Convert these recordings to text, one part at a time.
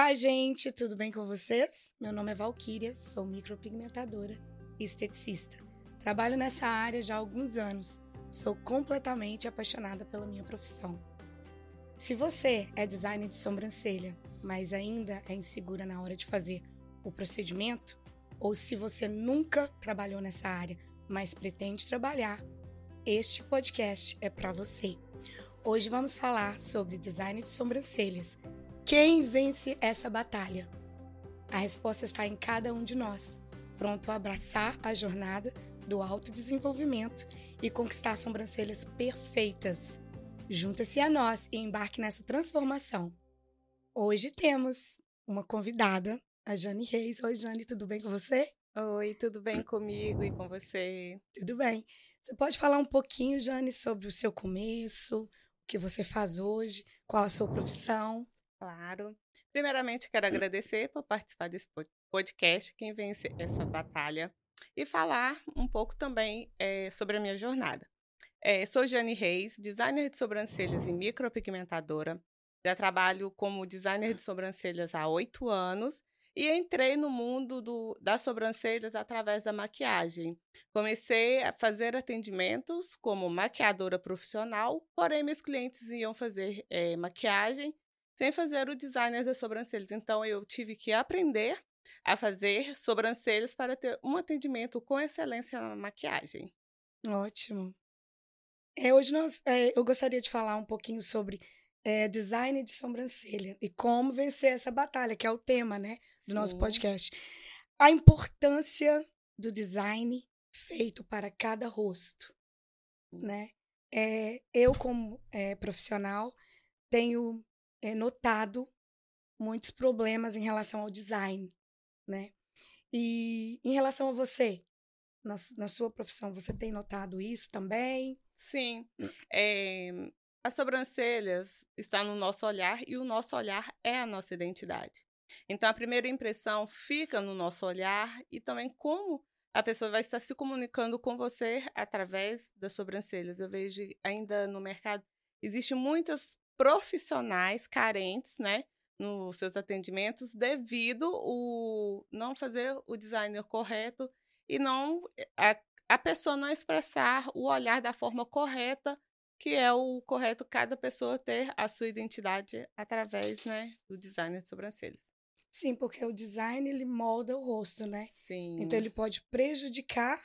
Olá, gente, tudo bem com vocês? Meu nome é Valquíria, sou micropigmentadora e esteticista. Trabalho nessa área já há alguns anos. Sou completamente apaixonada pela minha profissão. Se você é designer de sobrancelha, mas ainda é insegura na hora de fazer o procedimento, ou se você nunca trabalhou nessa área, mas pretende trabalhar, este podcast é para você. Hoje vamos falar sobre design de sobrancelhas quem vence essa batalha? A resposta está em cada um de nós, pronto a abraçar a jornada do autodesenvolvimento e conquistar sobrancelhas perfeitas. Junta-se a nós e embarque nessa transformação. Hoje temos uma convidada, a Jane Reis. Oi, Jane, tudo bem com você? Oi, tudo bem comigo e com você? Tudo bem. Você pode falar um pouquinho, Jane, sobre o seu começo, o que você faz hoje, qual a sua profissão? Claro. Primeiramente, quero agradecer por participar desse podcast, quem vence essa batalha, e falar um pouco também é, sobre a minha jornada. É, sou Jane Reis, designer de sobrancelhas e micropigmentadora. Já trabalho como designer de sobrancelhas há oito anos e entrei no mundo do, das sobrancelhas através da maquiagem. Comecei a fazer atendimentos como maquiadora profissional, porém meus clientes iam fazer é, maquiagem sem fazer o design das sobrancelhas. Então, eu tive que aprender a fazer sobrancelhas para ter um atendimento com excelência na maquiagem. Ótimo. É, hoje nós, é, eu gostaria de falar um pouquinho sobre é, design de sobrancelha e como vencer essa batalha, que é o tema né, do Sim. nosso podcast. A importância do design feito para cada rosto. Né? É, eu, como é, profissional, tenho é, notado muitos problemas em relação ao design, né? E em relação a você, na, na sua profissão, você tem notado isso também? Sim. É, as sobrancelhas estão no nosso olhar e o nosso olhar é a nossa identidade. Então, a primeira impressão fica no nosso olhar e também como a pessoa vai estar se comunicando com você através das sobrancelhas. Eu vejo ainda no mercado, existem muitas profissionais carentes, né, nos seus atendimentos devido o não fazer o designer correto e não eh, a, a pessoa não expressar o olhar da forma correta que é o correto cada pessoa ter a sua identidade através, né, do designer de sobrancelhas. Sim, porque o design ele molda o rosto, né? Sim. Então ele pode prejudicar,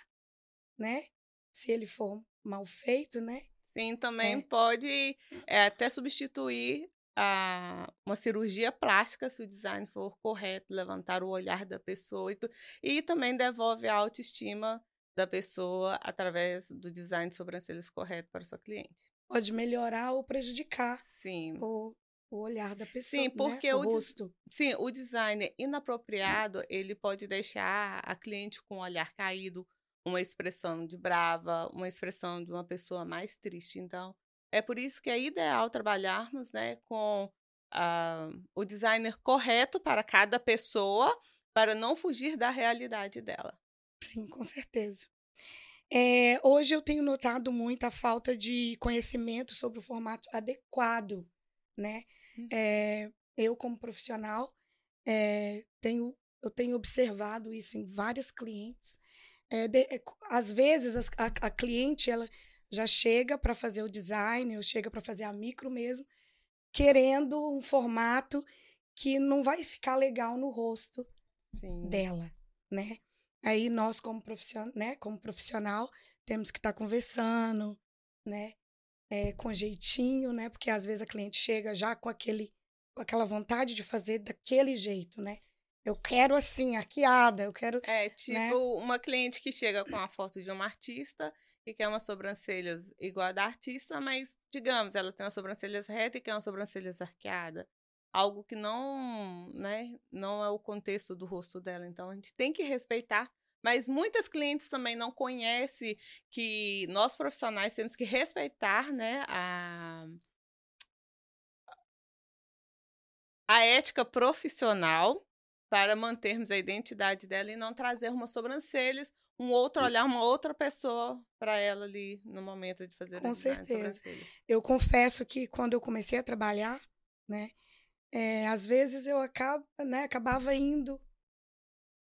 né? Se ele for mal feito, né? Sim, também é. pode é, até substituir a, uma cirurgia plástica, se o design for correto, levantar o olhar da pessoa e, tu, e também devolve a autoestima da pessoa através do design de sobrancelhas correto para o seu cliente. Pode melhorar ou prejudicar sim. o, o olhar da pessoa, sim, né, porque né? o, o rosto. Sim, o design inapropriado, ele pode deixar a cliente com o olhar caído, uma expressão de brava, uma expressão de uma pessoa mais triste. Então, é por isso que é ideal trabalharmos né, com uh, o designer correto para cada pessoa, para não fugir da realidade dela. Sim, com certeza. É, hoje eu tenho notado muito a falta de conhecimento sobre o formato adequado, né? É, eu, como profissional, é, tenho, eu tenho observado isso em vários clientes é, de, é, às vezes a, a, cliente ela já chega para fazer o design ou chega para fazer a micro mesmo, querendo um formato que não vai ficar legal no rosto Sim. dela, né? Aí nós como profissional, né, como profissional, temos que estar tá conversando, né, é, com jeitinho, né? Porque às vezes a cliente chega já com aquele com aquela vontade de fazer daquele jeito, né? Eu quero assim, arqueada, eu quero. É, tipo né? uma cliente que chega com a foto de uma artista e quer umas sobrancelhas igual a da artista, mas, digamos, ela tem umas sobrancelhas retas e quer umas sobrancelhas arqueadas. Algo que não, né, não é o contexto do rosto dela. Então, a gente tem que respeitar. Mas muitas clientes também não conhecem que nós profissionais temos que respeitar, né, a, a ética profissional para mantermos a identidade dela e não trazer uma sobrancelhas, um outro olhar, uma outra pessoa para ela ali no momento de fazer Com certeza. Eu confesso que quando eu comecei a trabalhar, né, é, às vezes eu acabo, né, acabava indo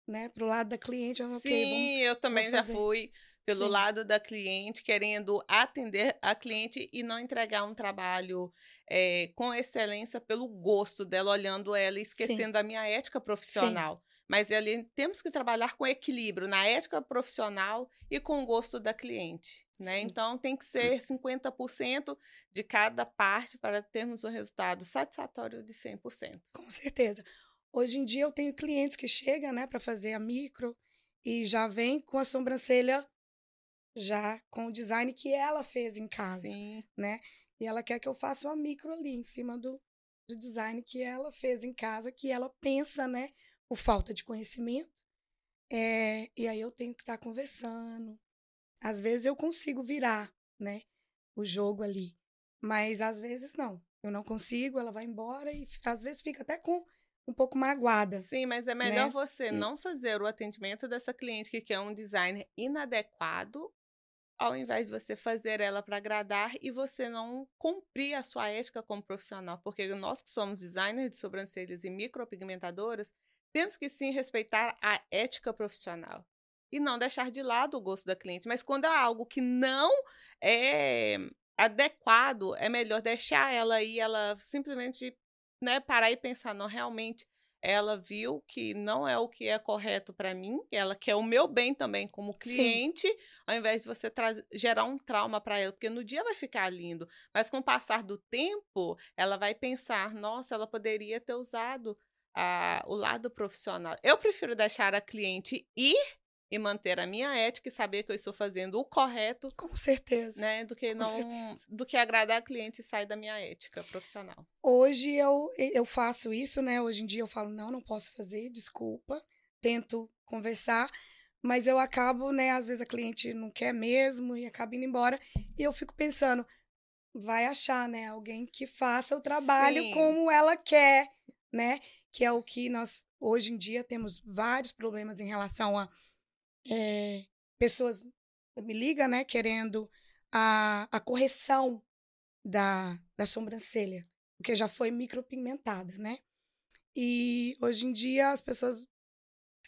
né, pro lado da cliente. Eu, Sim, okay, vamos, eu também já fui pelo Sim. lado da cliente, querendo atender a cliente e não entregar um trabalho é, com excelência pelo gosto dela, olhando ela e esquecendo a minha ética profissional. Mas ali temos que trabalhar com equilíbrio na ética profissional e com o gosto da cliente. Né? Sim. Então tem que ser 50% de cada parte para termos um resultado satisfatório de 100%. Com certeza. Hoje em dia eu tenho clientes que chegam, né, para fazer a micro e já vem com a sobrancelha já com o design que ela fez em casa, Sim. né? E ela quer que eu faça uma micro ali em cima do, do design que ela fez em casa, que ela pensa, né, por falta de conhecimento. É, e aí eu tenho que estar conversando. Às vezes eu consigo virar, né, o jogo ali, mas às vezes não. Eu não consigo, ela vai embora e às vezes fica até com um pouco magoada. Sim, mas é melhor né? você E- não fazer o atendimento dessa cliente que quer um design inadequado, ao invés de você fazer ela para agradar e você não cumprir a sua ética como profissional. Porque nós que somos designers de sobrancelhas e micropigmentadoras, temos que sim respeitar a ética profissional. E não deixar de lado o gosto da cliente. Mas quando há algo que não é adequado, é melhor deixar ela aí, ela simplesmente né, parar e pensar, não, realmente ela viu que não é o que é correto para mim, ela quer o meu bem também como cliente, ao invés de você gerar um trauma para ela, porque no dia vai ficar lindo, mas com o passar do tempo, ela vai pensar, nossa, ela poderia ter usado a, o lado profissional. Eu prefiro deixar a cliente ir e manter a minha ética e saber que eu estou fazendo o correto, Com certeza. né, do que Com não certeza. do que agradar a cliente e sair da minha ética profissional. Hoje eu, eu faço isso, né? Hoje em dia eu falo, não, não posso fazer, desculpa. Tento conversar, mas eu acabo, né? Às vezes a cliente não quer mesmo e acaba indo embora. E eu fico pensando, vai achar, né? Alguém que faça o trabalho Sim. como ela quer, né? Que é o que nós, hoje em dia, temos vários problemas em relação a eh, pessoas me ligam, né? Querendo a, a correção da, da sobrancelha porque já foi micropigmentada, né? E hoje em dia as pessoas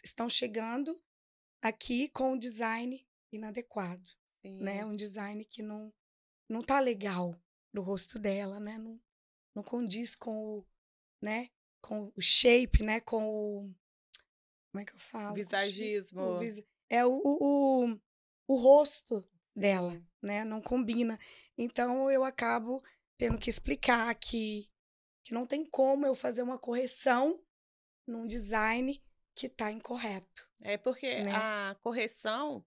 estão chegando aqui com um design inadequado, né? Sim. Um design que não não tá legal pro rosto dela, né? Não, não condiz com o, né? Com o shape, né? Com o como é que eu falo? Visagismo. o visa- é o, o, o, rosto dela, Sim. né? Não combina. Então eu acabo tendo que explicar que, que não tem como eu fazer uma correção num design que está incorreto. É porque Né? a correção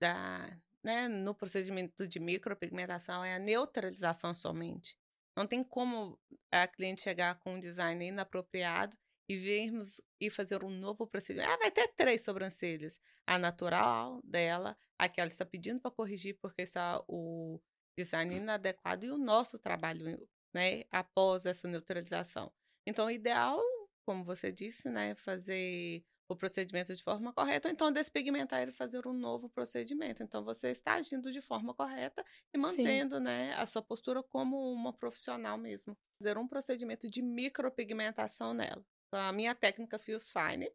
da, né, no procedimento de micropigmentação é a neutralização somente. Não tem como a cliente chegar com um design inapropriado e virmos e fazer um novo procedimento. Ah, vai ter três sobrancelhas. A natural dela, a que ela está pedindo para corrigir porque está o design inadequado e o nosso trabalho, né, após essa neutralização. Então, o ideal, como você disse, né, fazer o procedimento de forma correta, ou então despigmentar e fazer um novo procedimento. Então, você está agindo de forma correta e Sim. mantendo né, a sua postura como uma profissional mesmo. Fazer um procedimento de micropigmentação nela. A minha técnica Fios Fine.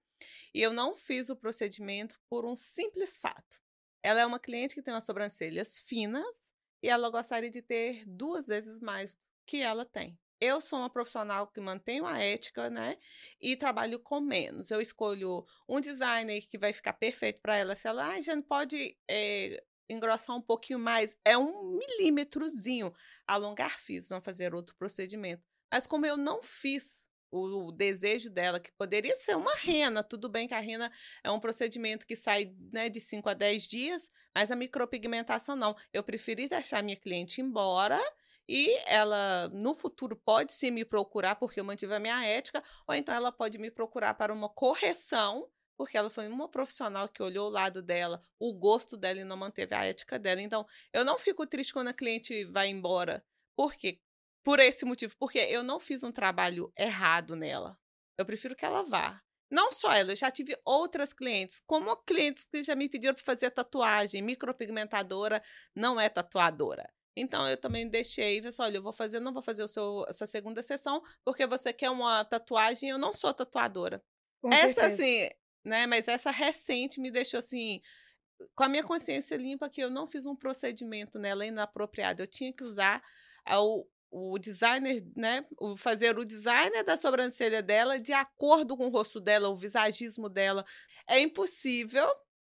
E eu não fiz o procedimento por um simples fato. Ela é uma cliente que tem as sobrancelhas finas e ela gostaria de ter duas vezes mais que ela tem. Eu sou uma profissional que mantenho a ética, né? E trabalho com menos. Eu escolho um designer que vai ficar perfeito para ela. Se ela, ah, já pode eh, engrossar um pouquinho mais, é um milímetrozinho. Alongar fiz, não fazer outro procedimento. Mas como eu não fiz o, desejo dela, que poderia ser uma rena, tudo bem que a rena é um procedimento que sai né, de 5 a 10 dias, mas a micropigmentação não. Eu preferi deixar minha cliente embora e ela, no futuro, pode sim me procurar, porque eu mantive a minha ética, ou então ela pode me procurar para uma correção, porque ela foi uma profissional que olhou o lado dela, o gosto dela e não manteve a ética dela. Então, eu não fico triste quando a cliente vai embora. Por quê? Por esse motivo, porque eu não fiz um trabalho errado nela. Eu prefiro que ela vá. Não só ela, eu já tive outras clientes, como clientes que já me pediram para fazer tatuagem. Micropigmentadora não é tatuadora. Então eu também deixei, falei assim, olha, eu vou fazer, não vou fazer o seu, a sua segunda sessão, porque você quer uma tatuagem, eu não sou tatuadora. Com essa, certeza. assim, né? Mas essa recente me deixou assim, com a minha consciência limpa, que eu não fiz um procedimento nela inapropriado. Eu tinha que usar o, o designer, né? O, fazer o designer da sobrancelha dela de acordo com o rosto dela, o visagismo dela. É impossível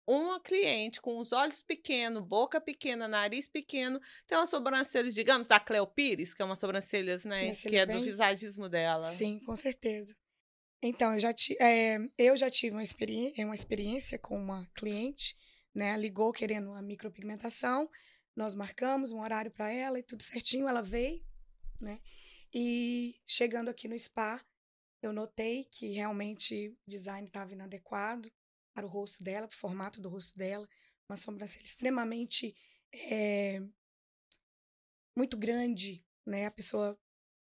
uma cliente com os olhos pequenos, boca pequena, nariz pequeno, tem umas sobrancelhas, digamos, da Cleo Pires, que é uma sobrancelhas, né? Sobrancelha Que é do bem- visagismo dela. Sim, com certeza. Então, eu já, ti, é, eu já tive uma, experi uma experiência com uma cliente, né? Ligou querendo a micropigmentação, nós marcamos um horário para ela e tudo certinho, ela veio, né? E chegando aqui no spa, eu notei que realmente o design estava inadequado para o rosto dela, para o formato do rosto dela, uma sobrancelha extremamente é, muito grande, né? A pessoa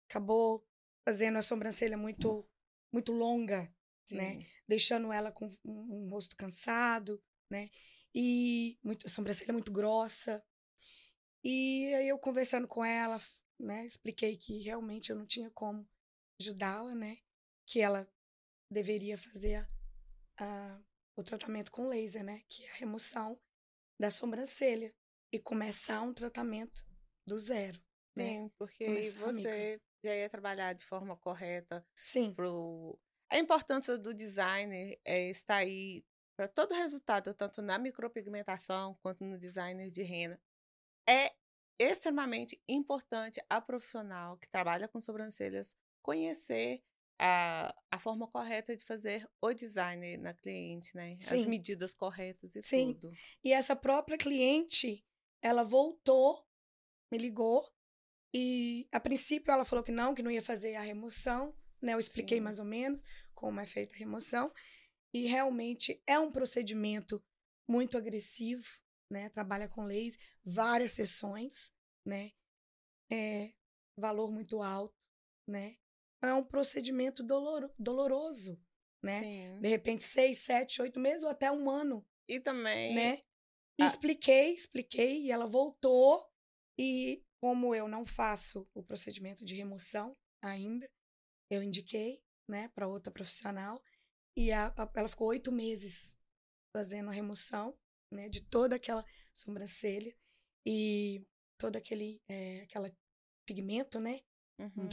acabou fazendo a sobrancelha muito muito longa, né? Sim. Deixando ela com um, um rosto cansado, né? E muito, a sobrancelha muito grossa. E aí eu conversando com ela, né? Expliquei que realmente eu não tinha como ajudá-la, né? Que ela deveria fazer a, a- o tratamento com laser, né? Que é a remoção da sobrancelha e começar um tratamento do zero, né? Sim, porque Começar você já ia trabalhar de forma correta Sim, pro... A importância do designer é estar aí para todo o resultado, tanto na micropigmentação quanto no designer de rena. É extremamente importante a profissional que trabalha com sobrancelhas conhecer a, a forma correta de fazer o design na cliente, né? As Sim. medidas corretas e Sim. tudo. E essa própria cliente, ela voltou, me ligou, e a princípio ela falou que não, que não ia fazer a remoção, né? Eu expliquei Sim. mais ou menos como é feita a remoção, e realmente é um procedimento muito agressivo, né? Trabalha com laser, várias sessões, né? É valor muito alto, né? É um procedimento doloro, doloroso, né? Sim. De repente, seis, sete, oito meses ou até um ano E também né? E a- expliquei, expliquei, e ela voltou. E como eu não faço o procedimento de remoção ainda, eu indiquei, né, para outra profissional. E a- a- ela ficou oito meses fazendo a remoção, né, de toda aquela sobrancelha e todo aquele, é, aquela pigmento, né, Uhum.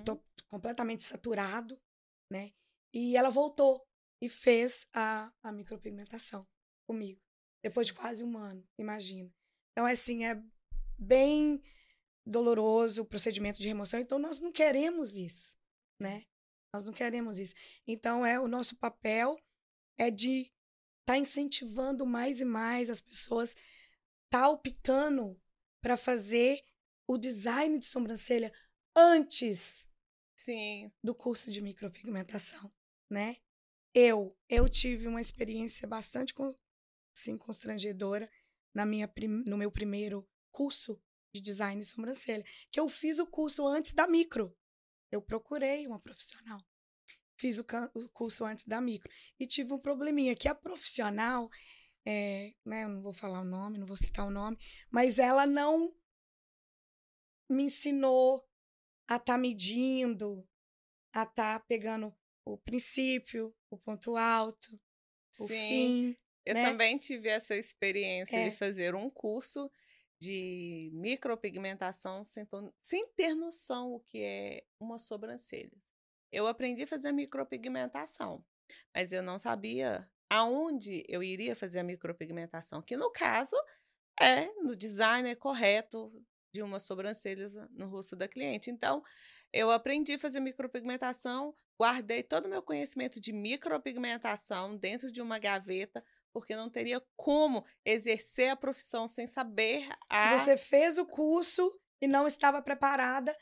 completamente saturado, né? E ela voltou e fez a, a micropigmentação comigo. Depois de quase um ano, imagina. Então, assim, é bem doloroso o procedimento de remoção. Então, nós não queremos isso, né? Nós não queremos isso. Então, é o nosso papel é de estar incentivando mais e mais as pessoas talpicando para fazer o design de sobrancelha antes Sim. do curso de micropigmentação, né? Eu, eu tive uma experiência bastante assim, constrangedora na minha no meu primeiro curso de design de sobrancelha, que eu fiz o curso antes da micro. Eu procurei uma profissional. Fiz o, o curso antes da micro e tive um probleminha que a profissional, é, né, eu não vou falar o nome, não vou citar o nome, mas ela não me ensinou a estar medindo, a estar pegando o princípio, o ponto alto, o Sim. fim. Eu né? também tive essa experiência É. de fazer um curso de micropigmentação sem, sem ter noção o que é uma sobrancelha. Eu aprendi a fazer micropigmentação, mas eu não sabia aonde eu iria fazer a micropigmentação, que no caso é no design correto de uma sobrancelha no rosto da cliente. Então, eu aprendi a fazer micropigmentação, guardei todo o meu conhecimento de micropigmentação dentro de uma gaveta, porque não teria como exercer a profissão sem saber a Você fez o curso e não estava preparada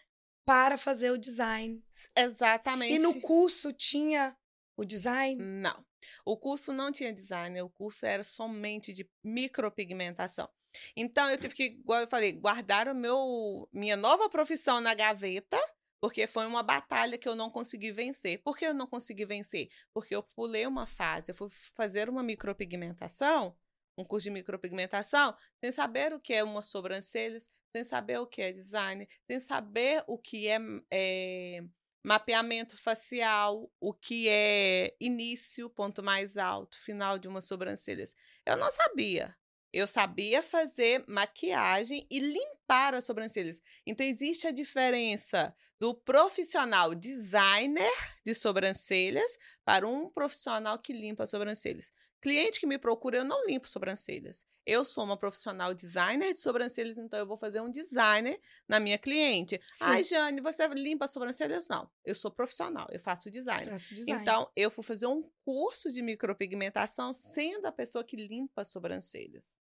para fazer o design. exatamente E no curso tinha o design? Não. O curso não tinha design, o curso era somente de micropigmentação. Então eu tive que, igual eu falei, guardar o meu minha nova profissão na gaveta, porque foi uma batalha que eu não consegui vencer. Por que eu não consegui vencer? Porque eu pulei uma fase, eu fui fazer uma micropigmentação um curso de micropigmentação sem saber o que é uma sobrancelhas, sem saber o que é design, sem saber o que é, é mapeamento facial, o que é início, ponto mais alto, final de uma sobrancelhas. Eu não sabia. Eu sabia fazer maquiagem e limpar as sobrancelhas. Então, existe a diferença do profissional designer de sobrancelhas para um profissional que limpa as sobrancelhas. Cliente que me procura, eu não limpo sobrancelhas. Eu sou uma profissional designer de sobrancelhas, então eu vou fazer um designer na minha cliente. Sim. Ai, Jane, você limpa as sobrancelhas? Não. Eu sou profissional, eu faço design. Faço design. Então, eu fui fazer um curso de micropigmentação sendo a pessoa que limpa as sobrancelhas.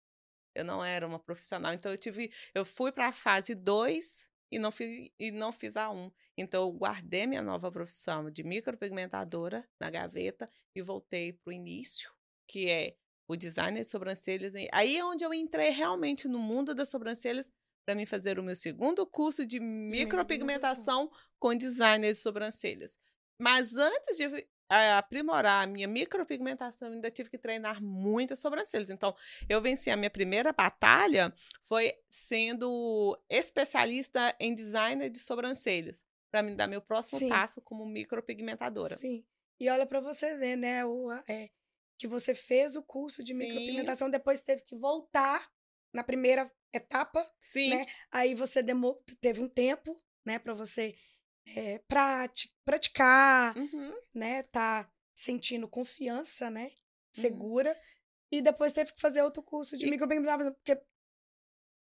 Eu não era uma profissional. Então, eu tive. Eu fui para a fase 2 e não fiz, e não fiz a 1. Um. Então, eu guardei minha nova profissão de micropigmentadora na gaveta e voltei para o início que é o design de sobrancelhas. Aí é onde eu entrei realmente no mundo das sobrancelhas para me fazer o meu segundo curso de micropigmentação com design de sobrancelhas. Mas antes de aprimorar a minha micropigmentação, eu ainda tive que treinar muitas sobrancelhas. Então, eu venci a minha primeira batalha foi sendo especialista em design de sobrancelhas, para me dar meu próximo Sim. passo como micropigmentadora. Sim. E olha para você ver, né, o, é, que você fez o curso de Sim. micropigmentação, depois teve que voltar na primeira etapa, Sim. né? Aí você demor teve um tempo, né, para você é, prati praticar, uhum. né, tá sentindo confiança, né, uhum. segura, uhum. e depois teve que fazer outro curso de e... micropigmentação, porque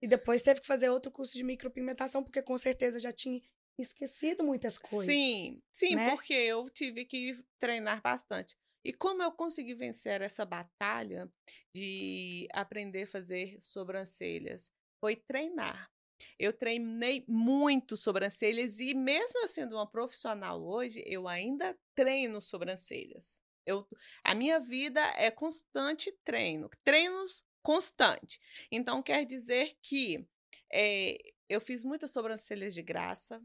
e depois teve que fazer outro curso de micropigmentação, porque com certeza já tinha esquecido muitas coisas. Sim, sim, né? porque eu tive que treinar bastante. E como eu consegui vencer essa batalha de aprender a fazer sobrancelhas? Foi treinar. Eu treinei muito sobrancelhas e mesmo eu sendo uma profissional hoje, eu ainda treino sobrancelhas. Eu, a minha vida é constante treino, treinos constante. Então quer dizer que é, eu fiz muitas sobrancelhas de graça,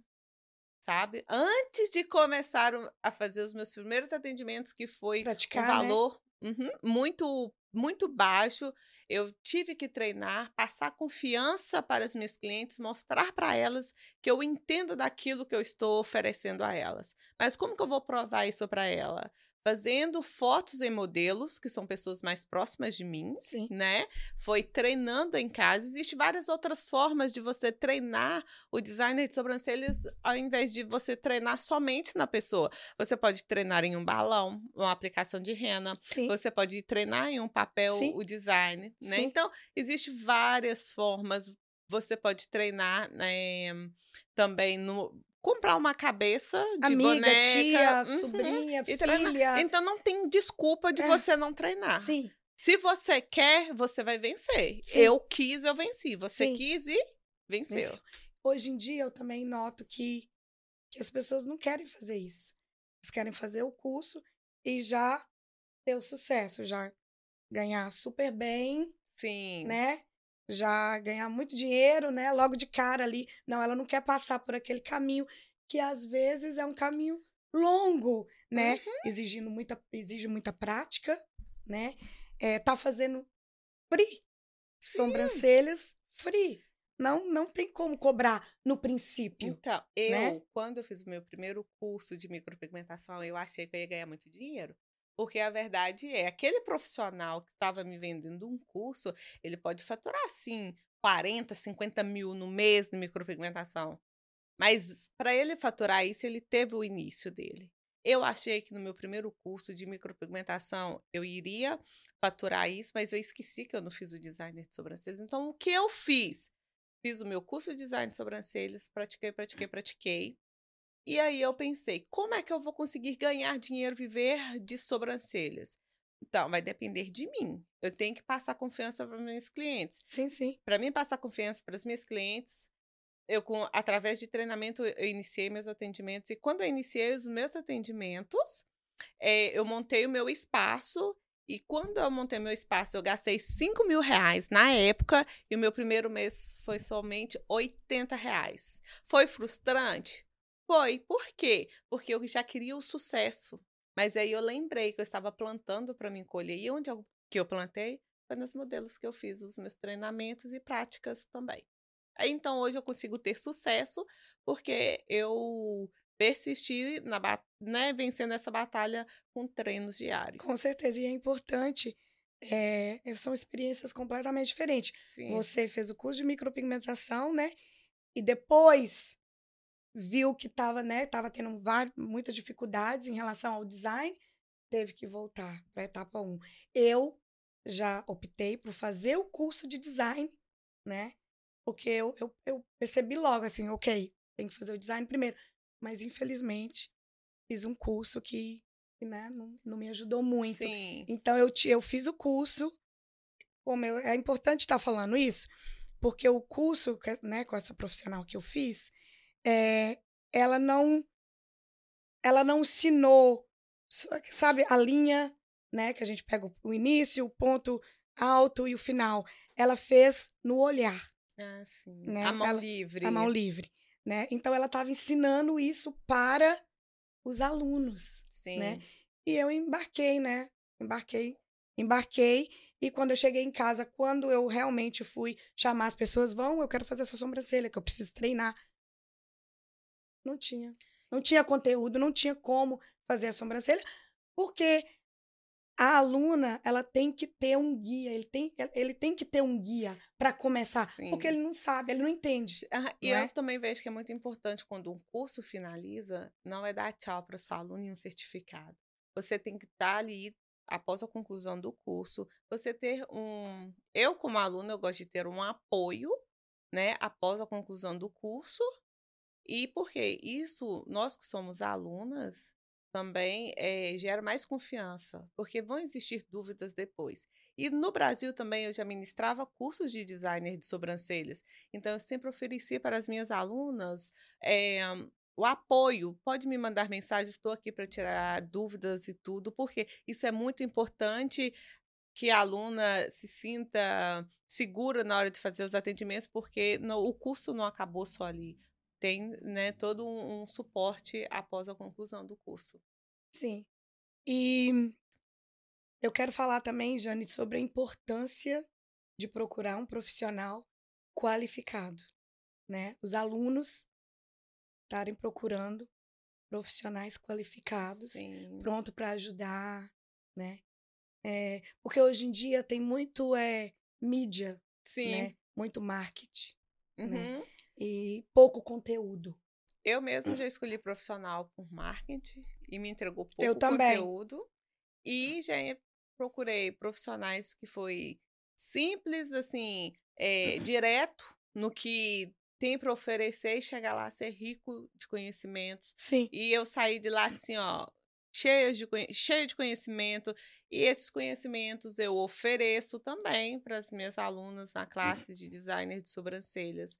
sabe? Antes de começar a fazer os meus primeiros atendimentos, que foi Praticar, um né? valor né? uhum, muito muito baixo, eu tive que treinar, passar confiança para as minhas clientes, mostrar para elas que eu entendo daquilo que eu estou oferecendo a elas. Mas como que eu vou provar isso para ela? Fazendo fotos em modelos, que são pessoas mais próximas de mim, Sim. né? Foi treinando em casa. Existem várias outras formas de você treinar o designer de sobrancelhas ao invés de você treinar somente na pessoa. Você pode treinar em um balão, uma aplicação de rena. Sim. Você pode treinar em um papel Sim. o design, né? Então, existem várias formas. Você pode treinar né, também no comprar uma cabeça de Amiga, boneca. tia, uhum, sobrinha, filha. Então não tem desculpa de é. você não treinar. Sim. Se você quer, você vai vencer. Sim. Eu quis, eu venci. Você Sim. quis e venceu. venceu. Hoje em dia eu também noto que, que as pessoas não querem fazer isso. Elas querem fazer o curso e já ter o sucesso, já ganhar super bem. Sim. Né? Já ganhar muito dinheiro, né? Logo de cara ali. Não, ela não quer passar por aquele caminho que às vezes é um caminho longo, né? Uhum. Exigindo muita, exige muita prática, né? É, tá fazendo free. Sim. Sobrancelhas free. Não, não tem como cobrar no princípio. Então, eu, né? quando eu fiz o meu primeiro curso de micropigmentação, eu achei que eu ia ganhar muito dinheiro. Porque a verdade é, aquele profissional que estava me vendendo um curso, ele pode faturar, assim, 40, 50 mil no mês de micropigmentação. Mas para ele faturar isso, ele teve o início dele. Eu achei que no meu primeiro curso de micropigmentação eu iria faturar isso, mas eu esqueci que eu não fiz o design de sobrancelhas. Então, o que eu fiz? Fiz o meu curso de design de sobrancelhas, pratiquei, pratiquei, pratiquei. E aí eu pensei, como é que eu vou conseguir ganhar dinheiro, viver de sobrancelhas? Então, vai depender de mim. Eu tenho que passar confiança para meus clientes. Sim, sim. Para mim passar confiança para os meus clientes, eu com através de treinamento eu iniciei meus atendimentos e quando eu iniciei os meus atendimentos, é, eu montei o meu espaço e quando eu montei meu espaço, eu gastei 5 mil reais na época e o meu primeiro mês foi somente 80 reais. Foi frustrante? Foi. Por quê? Porque eu já queria o sucesso. Mas aí eu lembrei que eu estava plantando para me colher. E onde eu, que eu plantei? foi nas modelos que eu fiz os meus treinamentos e práticas também. Aí, então, hoje eu consigo ter sucesso porque eu persisti na né, vencendo essa batalha com treinos diários. Com certeza, e é importante. É, são experiências completamente diferentes. Sim. Você fez o curso de micropigmentação, né? E depois viu que estava né, tava tendo várias, muitas dificuldades em relação ao design, teve que voltar para a etapa 1. Eu já optei por fazer o curso de design, né? Porque eu, eu, eu percebi logo assim, ok, tem que fazer o design primeiro. Mas, infelizmente, fiz um curso que, né, não, não me ajudou muito. Sim. Então, eu, eu fiz o curso. Como eu, é importante estar falando isso, porque o curso, né, com essa profissional que eu fiz, é, ela não ela não ensinou, sabe, a linha, né, que a gente pega o início, o ponto alto e o final. Ela fez no olhar. Ah, sim. Né? A mão ela, livre. A mão livre, né? Então ela estava ensinando isso para os alunos, né? sim. né? E eu embarquei, né? Embarquei, embarquei e quando eu cheguei em casa, quando eu realmente fui chamar as pessoas, vão, eu quero fazer essa sobrancelha, que eu preciso treinar. Não tinha. Não tinha conteúdo, não tinha como fazer a sobrancelha, porque a aluna ela tem que ter um guia, ele tem, ele tem que ter um guia para começar, Sim. porque ele não sabe, ele não entende. Ah, e eu é? também vejo que é muito importante quando um curso finaliza, não é dar tchau para o seu aluno e um certificado. Você tem que estar tá ali após a conclusão do curso, você ter um, eu como aluno eu gosto de ter um apoio, né, após a conclusão do curso. E porque isso, nós que somos alunas, também é, gera mais confiança, porque vão existir dúvidas depois. E no Brasil também eu já ministrava cursos de designer de sobrancelhas, então eu sempre oferecia para as minhas alunas é, o apoio. Pode me mandar mensagem, estou aqui para tirar dúvidas e tudo, porque isso é muito importante que a aluna se sinta segura na hora de fazer os atendimentos, porque no, o curso não acabou só ali tem né, todo um, um suporte após a conclusão do curso. Sim. E eu quero falar também, Jane, sobre a importância de procurar um profissional qualificado, né? Os alunos estarem procurando profissionais qualificados, Sim. pronto para ajudar, né? É, porque hoje em dia tem muito é, mídia, Sim. né? Muito marketing, né? uhum. né? E pouco conteúdo. Eu mesmo já escolhi profissional por marketing e me entregou pouco eu também. conteúdo. E já procurei profissionais que foi simples, assim, é, direto no que tem para oferecer e chegar lá ser rico de conhecimentos. Sim. E eu saí de lá assim, ó, cheia de, cheia de conhecimento. E esses conhecimentos eu ofereço também para as minhas alunas na classe de designer de sobrancelhas.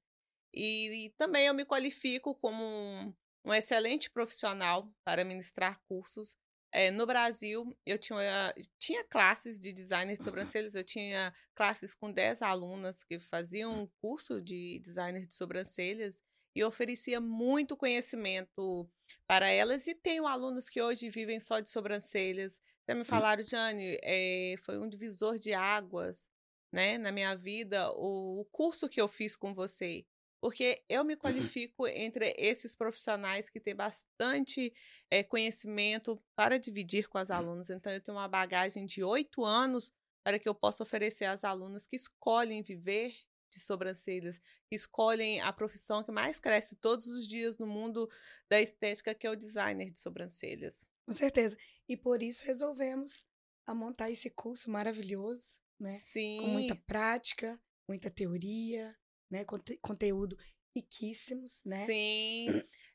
E, e também eu me qualifico como um, um excelente profissional para ministrar cursos. É, no Brasil, eu tinha, tinha classes de designer de sobrancelhas, eu tinha classes com 10 alunas que faziam um curso de designer de sobrancelhas e oferecia muito conhecimento para elas. E tenho alunos que hoje vivem só de sobrancelhas. Já me falaram, Jane, é, foi um divisor de águas né, na minha vida o, o curso que eu fiz com você porque eu me qualifico entre esses profissionais que têm bastante é, conhecimento para dividir com as alunas. Então, eu tenho uma bagagem de oito anos para que eu possa oferecer às alunas que escolhem viver de sobrancelhas, que escolhem a profissão que mais cresce todos os dias no mundo da estética, que é o designer de sobrancelhas. Com certeza. E por isso resolvemos a montar esse curso maravilhoso, né? Sim. Com muita prática, muita teoria, né? Conte conteúdo riquíssimos, né? Sim.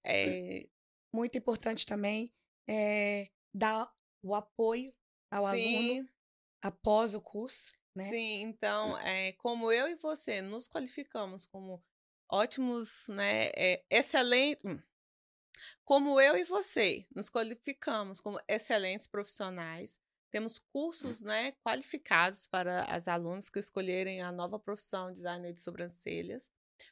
É... Muito importante também é dar o apoio ao Sim. aluno após o curso, né? Sim, então, é, como eu e você nos qualificamos como ótimos, né, é, excelentes, hum, como eu e você nos qualificamos como excelentes profissionais, temos cursos né, qualificados para as alunas que escolherem a nova profissão designer de sobrancelhas,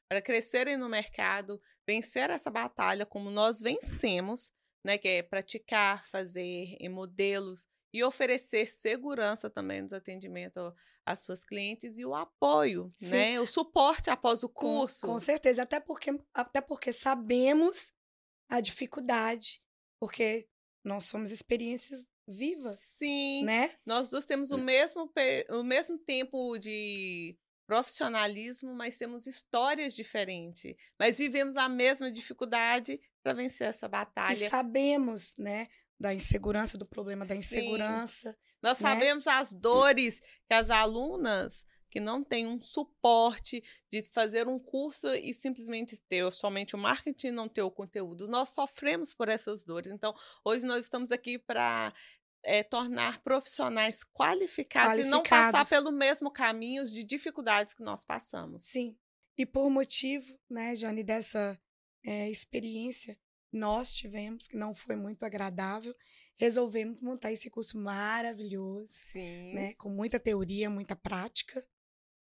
para crescerem no mercado, vencer essa batalha como nós vencemos, né, que é praticar, fazer em modelos e oferecer segurança também nos atendimentos às suas clientes e o apoio, Sim. né? O suporte após o curso. Com, com certeza, até porque, até porque sabemos a dificuldade, porque nós somos experiências vivas. Sim. Né? Nós dois temos o hum. mesmo, o mesmo tempo de profissionalismo, mas temos histórias diferentes. Mas vivemos a mesma dificuldade para vencer essa batalha. E sabemos, né, da insegurança, do problema da insegurança. Sim. Nós né? sabemos as dores que as alunas que não têm um suporte de fazer um curso e simplesmente ter somente o marketing e não ter o conteúdo. Nós sofremos por essas dores. Então, hoje nós estamos aqui para é, tornar profissionais qualificados, qualificados, e não passar pelo mesmo caminho de dificuldades que nós passamos. Sim. E por motivo, né, Jane, dessa é, experiência nós tivemos, que não foi muito agradável, resolvemos montar esse curso maravilhoso, Sim. né, com muita teoria, muita prática.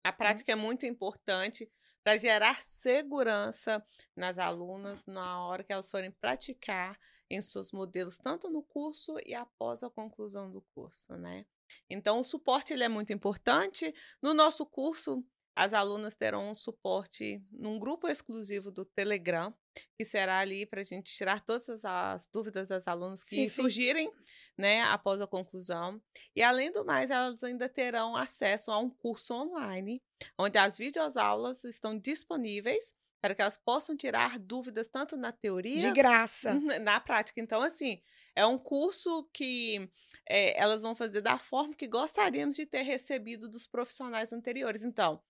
A né? prática é muito importante para gerar segurança nas alunas na hora que elas forem praticar em seus modelos, tanto no curso e após a conclusão do curso, né? Então, o suporte ele é muito importante. No nosso curso, as alunas terão um suporte num grupo exclusivo do Telegram, que será ali para a gente tirar todas as dúvidas das alunas que sim, surgirem sim. Né, após a conclusão. E, além do mais, elas ainda terão acesso a um curso online, onde as videoaulas estão disponíveis para que elas possam tirar dúvidas tanto na teoria... De graça. Na prática. Então, assim, é um curso que é, elas vão fazer da forma que gostaríamos de ter recebido dos profissionais anteriores. Então,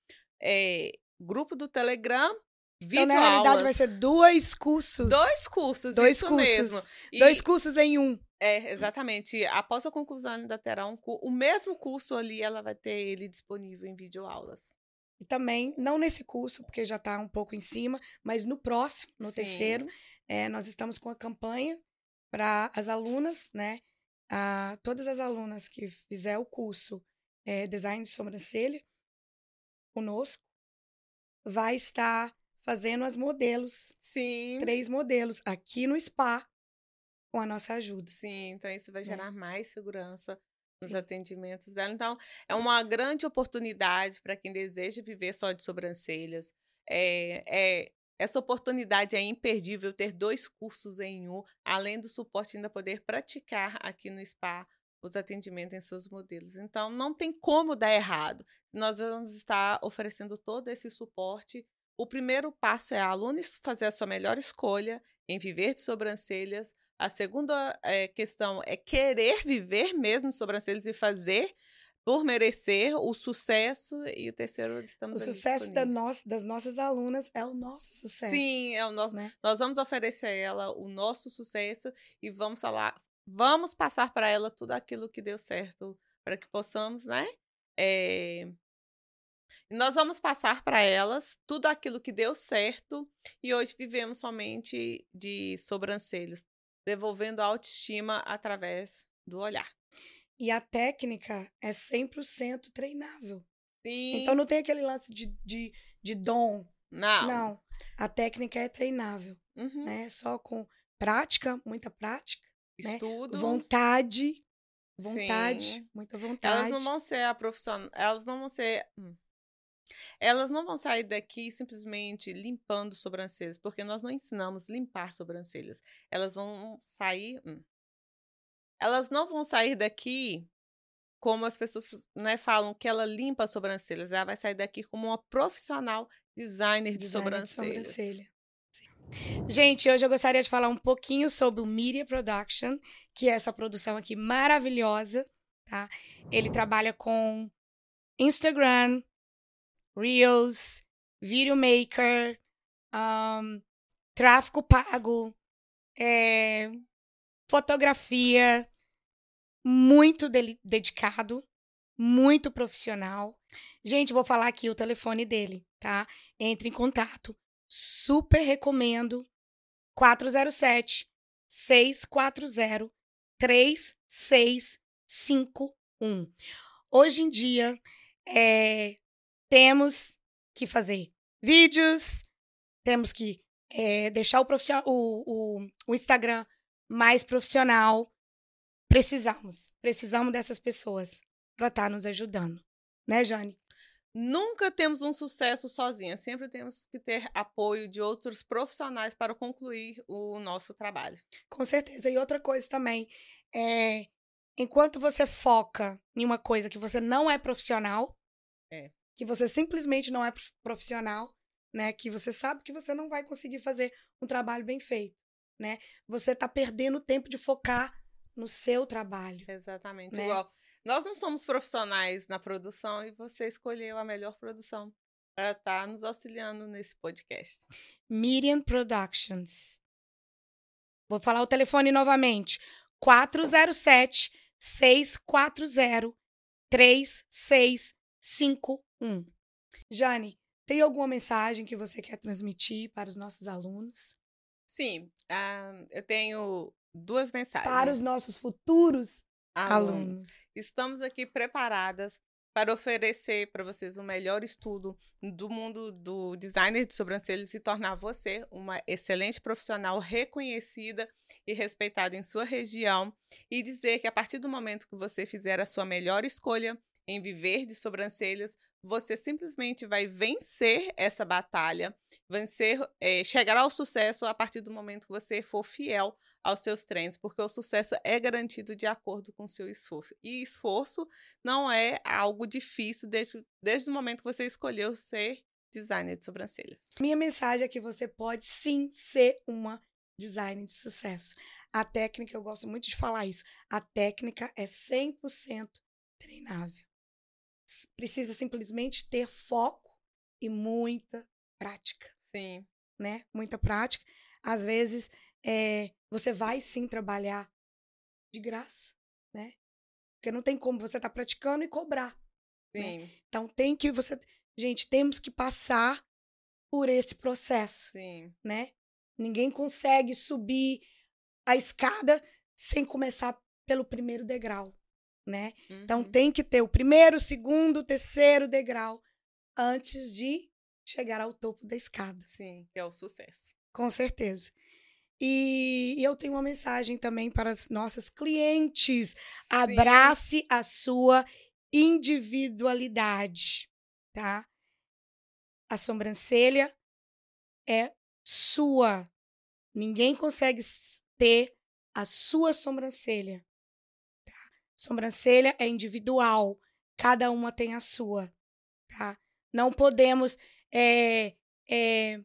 é, grupo do Telegram, então, na realidade, vai ser dois cursos. Dois cursos, dois cursos. mesmo. E, dois cursos em um. É, exatamente. Após a conclusão, ainda terá um, o mesmo curso ali, ela vai ter ele disponível em videoaulas. E também, não nesse curso, porque já está um pouco em cima, mas no próximo, no Sim. terceiro, é, nós estamos com a campanha para as alunas, né? A, todas as alunas que fizer o curso é, Design de Sobrancelha conosco, vai estar fazendo as modelos. Sim. Três modelos aqui no spa com a nossa ajuda. Sim, então isso vai né? gerar é. mais segurança nos atendimentos dela. Então, é uma grande oportunidade para quem deseja viver só de sobrancelhas. É, é, essa oportunidade é imperdível ter dois cursos em um, além do suporte ainda poder praticar aqui no spa os atendimentos em seus modelos. Então, não tem como dar errado. Nós vamos estar oferecendo todo esse suporte. O primeiro passo é a aluna fazer a sua melhor escolha em viver de sobrancelhas. A segunda é, questão é querer viver mesmo de sobrancelhas e fazer por merecer o sucesso e o terceiro estamos o sucesso da nossa, das nossas alunas é o nosso sucesso sim é o nosso né? nós vamos oferecer a ela o nosso sucesso e vamos falar vamos passar para ela tudo aquilo que deu certo para que possamos, né? É... Nós vamos passar para elas tudo aquilo que deu certo e hoje vivemos somente de sobrancelhas, devolvendo a autoestima através do olhar. E a técnica é 100% treinável. Sim. Então não tem aquele lance de, de, de dom. Não. Não. A técnica é treinável. Uhum. Né? Só com prática, muita prática né? Estudo. Vontade. Vontade, Sim. muita vontade. Elas não vão ser a profissional. Elas não vão ser. Hum. Elas não vão sair daqui simplesmente limpando sobrancelhas, porque nós não ensinamos limpar sobrancelhas. Elas vão sair. Hum. Elas não vão sair daqui como as pessoas né, falam que ela limpa as sobrancelhas. Ela vai sair daqui como uma profissional designer de designer sobrancelhas. De sobrancelha. Gente, hoje eu gostaria de falar um pouquinho sobre o Media Production, que é essa produção aqui maravilhosa, tá? Ele trabalha com Instagram, Reels, Video Maker, um, tráfego pago, é, fotografia, muito de dedicado, muito profissional. Gente, vou falar aqui o telefone dele, tá? Entre em contato super recomendo. 407 640 3651. Hoje em dia, é, temos que fazer vídeos, temos que é, deixar o, o, o, o Instagram mais profissional precisamos, precisamos dessas pessoas para estar tá nos ajudando, né, Jane? Nunca temos um sucesso sozinha, sempre temos que ter apoio de outros profissionais para concluir o nosso trabalho. Com certeza. E outra coisa também, é, enquanto você foca em uma coisa que você não é profissional, é. Que você simplesmente não é profissional, né, que você sabe que você não vai conseguir fazer um trabalho bem feito, né? Você está perdendo tempo de focar no seu trabalho. Exatamente. Né? Igual nós não somos profissionais na produção e você escolheu a melhor produção para estar tá nos auxiliando nesse podcast. Miriam Productions. Vou falar o telefone novamente. 407 640 3651. Jane, tem alguma mensagem que você quer transmitir para os nossos alunos? Sim, uh, eu tenho duas mensagens. Para os nossos futuros alunos. alunos. Estamos aqui preparadas para oferecer para vocês o melhor estudo do mundo do designer de sobrancelhas e tornar você uma excelente profissional reconhecida e respeitada em sua região e dizer que a partir do momento que você fizer a sua melhor escolha em viver de sobrancelhas, você simplesmente vai vencer essa batalha, vencer, é, chegar ao sucesso a partir do momento que você for fiel aos seus treinos, porque o sucesso é garantido de acordo com o seu esforço. E esforço não é algo difícil desde, desde o momento que você escolheu ser designer de sobrancelhas. Minha mensagem é que você pode sim ser uma designer de sucesso. A técnica, eu gosto muito de falar isso, a técnica é 100% treinável precisa simplesmente ter foco e muita prática. Sim. Né? Muita prática. Às vezes, é, você vai sim trabalhar de graça, né? Porque não tem como você estar tá praticando e cobrar. Né? Sim. Né? Então tem que você. Gente, temos que passar por esse processo. Sim. Né? Ninguém consegue subir a escada sem começar pelo primeiro degrau né? Então, uhum. Então tem que ter o primeiro, o segundo, o terceiro degrau antes de chegar ao topo da escada. Sim, que é o sucesso. Com certeza. E, e eu tenho uma mensagem também para as nossas clientes. Sim. Abrace a sua individualidade, tá? A sobrancelha é sua. Ninguém consegue ter a sua sobrancelha. Sobrancelha é individual, cada uma tem a sua, tá? Não podemos é, é,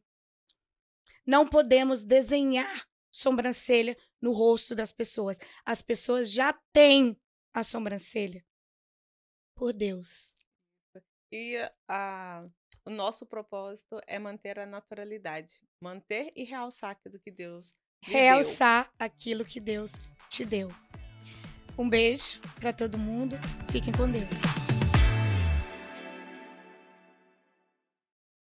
não podemos desenhar sobrancelha no rosto das pessoas. As pessoas já têm a sobrancelha. Por Deus. E a, o nosso propósito é manter a naturalidade, manter e realçar aquilo que Deus realçar deu. aquilo que Deus te deu. Um beijo para todo mundo. Fiquem com Deus.